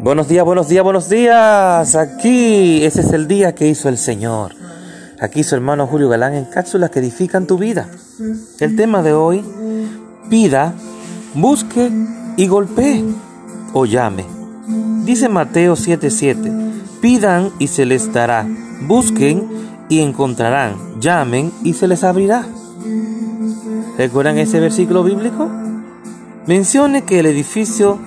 Buenos días, buenos días, buenos días. Aquí, ese es el día que hizo el Señor. Aquí su hermano Julio Galán en cápsulas que edifican tu vida. El tema de hoy, pida, busque y golpee o llame. Dice Mateo 7:7, pidan y se les dará, busquen y encontrarán, llamen y se les abrirá. ¿Recuerdan ese versículo bíblico? Mencione que el edificio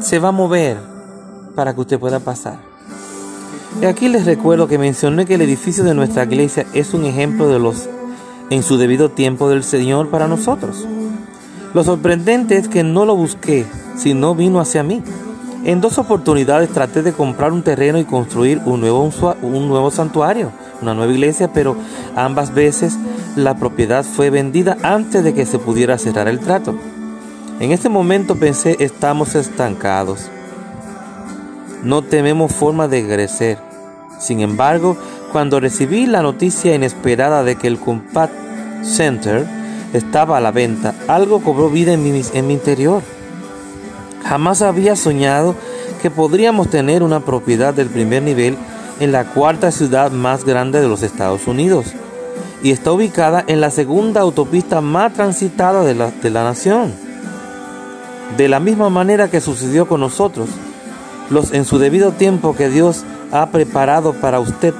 se va a mover para que usted pueda pasar. Y aquí les recuerdo que mencioné que el edificio de nuestra iglesia es un ejemplo de los en su debido tiempo del Señor para nosotros. Lo sorprendente es que no lo busqué, sino vino hacia mí. En dos oportunidades traté de comprar un terreno y construir un nuevo, un nuevo santuario, una nueva iglesia, pero ambas veces la propiedad fue vendida antes de que se pudiera cerrar el trato. En este momento pensé, estamos estancados. No tenemos forma de crecer. Sin embargo, cuando recibí la noticia inesperada de que el Compact Center estaba a la venta, algo cobró vida en mi, en mi interior. Jamás había soñado que podríamos tener una propiedad del primer nivel en la cuarta ciudad más grande de los Estados Unidos y está ubicada en la segunda autopista más transitada de la, de la nación. De la misma manera que sucedió con nosotros, los en su debido tiempo que Dios ha preparado para usted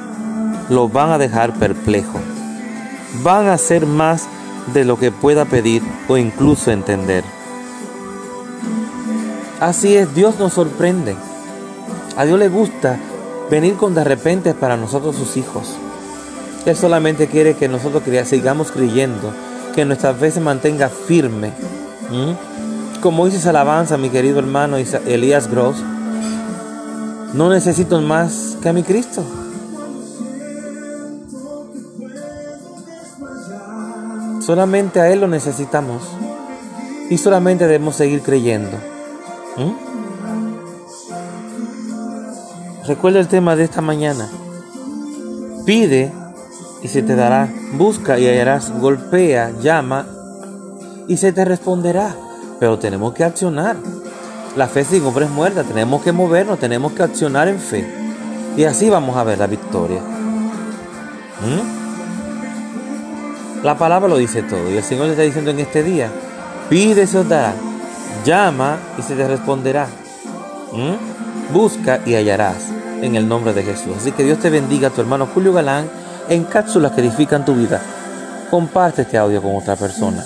lo van a dejar perplejo. Van a hacer más de lo que pueda pedir o incluso entender. Así es, Dios nos sorprende. A Dios le gusta venir con de repente para nosotros sus hijos. Él solamente quiere que nosotros sigamos creyendo, que nuestra fe se mantenga firme. Como dice esa alabanza, mi querido hermano Elías Gross, no necesito más que a mi Cristo. Solamente a Él lo necesitamos y solamente debemos seguir creyendo. ¿Mm? Recuerda el tema de esta mañana. Pide y se te dará. Busca y hallarás. Golpea, llama y se te responderá. Pero tenemos que accionar. La fe sin obra es muerta. Tenemos que movernos, tenemos que accionar en fe. Y así vamos a ver la victoria. ¿Mm? La palabra lo dice todo. Y el Señor le está diciendo en este día, pide y se os dará. Llama y se te responderá. ¿Mm? Busca y hallarás en el nombre de Jesús. Así que Dios te bendiga, tu hermano Julio Galán, en cápsulas que edifican tu vida. Comparte este audio con otra persona.